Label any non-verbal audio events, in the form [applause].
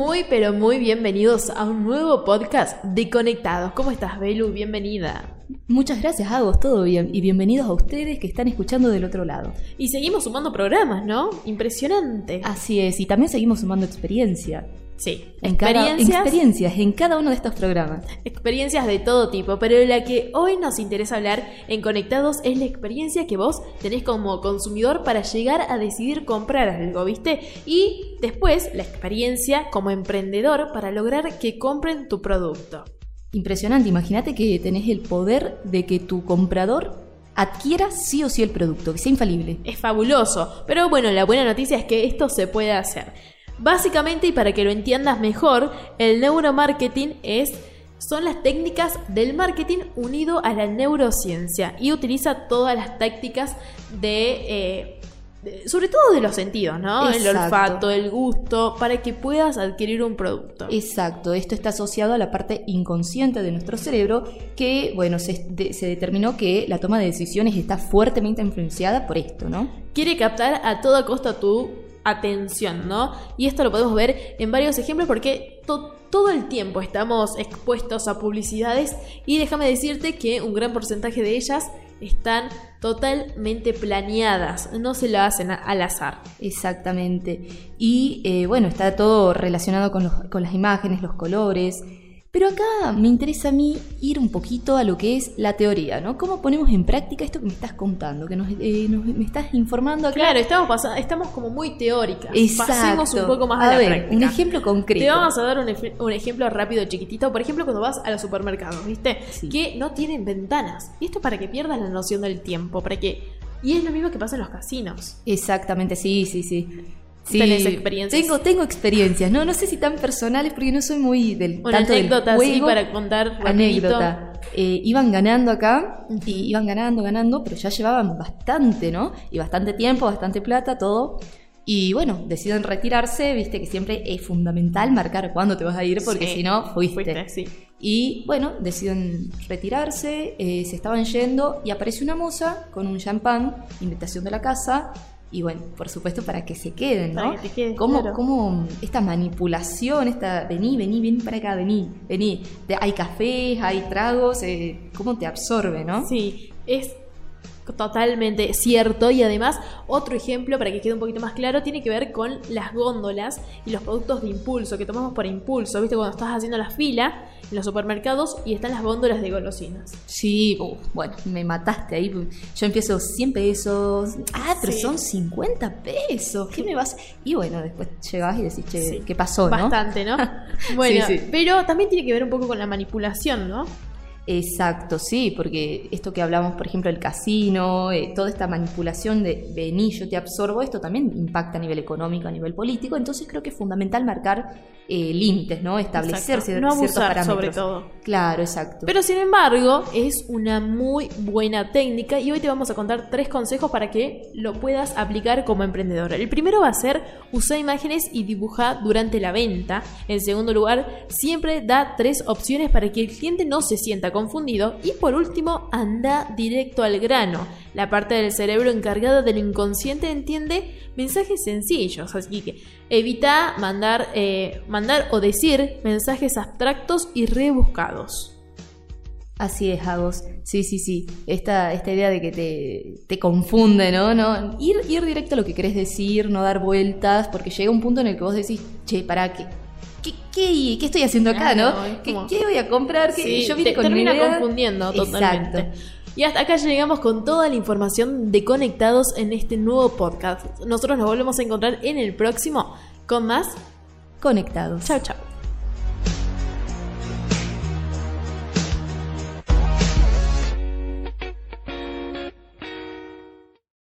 Muy, pero muy bienvenidos a un nuevo podcast de Conectados. ¿Cómo estás, Belu? Bienvenida. Muchas gracias, Agos, todo bien. Y bienvenidos a ustedes que están escuchando del otro lado. Y seguimos sumando programas, ¿no? Impresionante. Así es, y también seguimos sumando experiencia. Sí, En cada, experiencias en cada uno de estos programas. Experiencias de todo tipo, pero la que hoy nos interesa hablar en Conectados es la experiencia que vos tenés como consumidor para llegar a decidir comprar algo, ¿viste? Y después la experiencia como emprendedor para lograr que compren tu producto. Impresionante, imagínate que tenés el poder de que tu comprador adquiera sí o sí el producto, que sea infalible. Es fabuloso, pero bueno, la buena noticia es que esto se puede hacer. Básicamente, y para que lo entiendas mejor, el neuromarketing es son las técnicas del marketing unido a la neurociencia y utiliza todas las tácticas de, eh, de- sobre todo de los sentidos, ¿no? El Exacto. olfato, el gusto, para que puedas adquirir un producto. Exacto, esto está asociado a la parte inconsciente de nuestro cerebro que, bueno, se, de- se determinó que la toma de decisiones está fuertemente influenciada por esto, ¿no? quiere captar a toda costa tu atención, ¿no? Y esto lo podemos ver en varios ejemplos porque to- todo el tiempo estamos expuestos a publicidades y déjame decirte que un gran porcentaje de ellas están totalmente planeadas, no se lo hacen al azar. Exactamente. Y eh, bueno, está todo relacionado con, los- con las imágenes, los colores. Pero acá me interesa a mí ir un poquito a lo que es la teoría, ¿no? ¿Cómo ponemos en práctica esto que me estás contando, que nos, eh, nos- me estás informando acá? Claro, estamos, pasa- estamos como muy teóricas. Exacto. Pasemos un poco más a a, la ver, práctica. un ejemplo concreto. Te vamos a dar un, ejemplo rápido, chiquitito. Por ejemplo, cuando vas a los supermercados, ¿viste? Sí. Que no tienen ventanas. Y esto es para que pierdas la noción del tiempo, para que... Y es lo mismo que pasa en los casinos. Exactamente, sí, sí, sí. Sí, ¿Tenés experiencias? Tengo, tengo experiencias, no, no sé si tan personales porque no soy muy del Una tanto del anécdota así juego. para contar rapidito. anécdota. Eh, iban ganando acá, y iban ganando, ganando, pero ya llevaban bastante, ¿no? Y bastante tiempo, bastante plata, todo. Y bueno, deciden retirarse, viste que siempre es fundamental marcar cuándo te vas a ir, porque Sí, si no, fuiste. fuiste, sí. Y bueno, deciden retirarse, eh, se estaban yendo y aparece una moza con un champán, invitación de la casa. Y bueno, por supuesto, para que se queden, ¿no? Para que te quedes, ¿Cómo, claro. cómo esta manipulación, esta, vení, vení, vení para acá, vení, vení. Hay cafés, hay tragos, eh, cómo te absorbe, ¿no? Sí, es totalmente cierto y además otro ejemplo para que quede un poquito más claro tiene que ver con las góndolas y los productos de impulso que tomamos por impulso, ¿viste? Cuando estás haciendo la fila en los supermercados y están las góndolas de golosinas. Sí, uf, bueno, me mataste ahí. Yo empiezo 100 pesos. Ah, pero Sí. son 50 pesos. ¿Qué me vas? Y bueno, después llegás y decís, che, Sí. ¿qué pasó? Bastante, ¿no? [laughs] Bueno, sí. pero también tiene que ver un poco con la manipulación, ¿no? Exacto, sí, porque esto que hablamos, por ejemplo, el casino, eh, toda esta manipulación de vení, yo te absorbo, esto también impacta a nivel económico, a nivel político, entonces creo que es fundamental marcar eh, límites, ¿no? Establecer Exacto. cier- No ciertos abusar, parámetros. sobre todo. Claro, exacto. Pero sin embargo, es una muy buena técnica y hoy te vamos a contar tres consejos para que lo puedas aplicar como emprendedor. El primero va a ser usar imágenes y dibujar durante la venta. En segundo lugar, siempre da tres opciones para que el cliente no se sienta confundido. Y por último, anda directo al grano. La parte del cerebro encargada del inconsciente entiende mensajes sencillos, así que evita mandar, eh, mandar o decir mensajes abstractos y rebuscados. Así es, Agos. Sí, sí, sí. Esta, esta idea de que te, te confunde, ¿no? ¿no? Ir, ir directo a lo que querés decir, no dar vueltas, porque llega un punto en el que vos decís, che, pará, ¿qué, qué, qué, qué estoy haciendo acá, Claro, no? ¿Qué, voy a comprar? ¿Qué- Sí, yo vine te con termina confundiendo totalmente. Exacto. Y hasta acá llegamos con toda la información de Conectados en este nuevo podcast. Nosotros nos volvemos a encontrar en el próximo con más. Conectados. Chao, chao.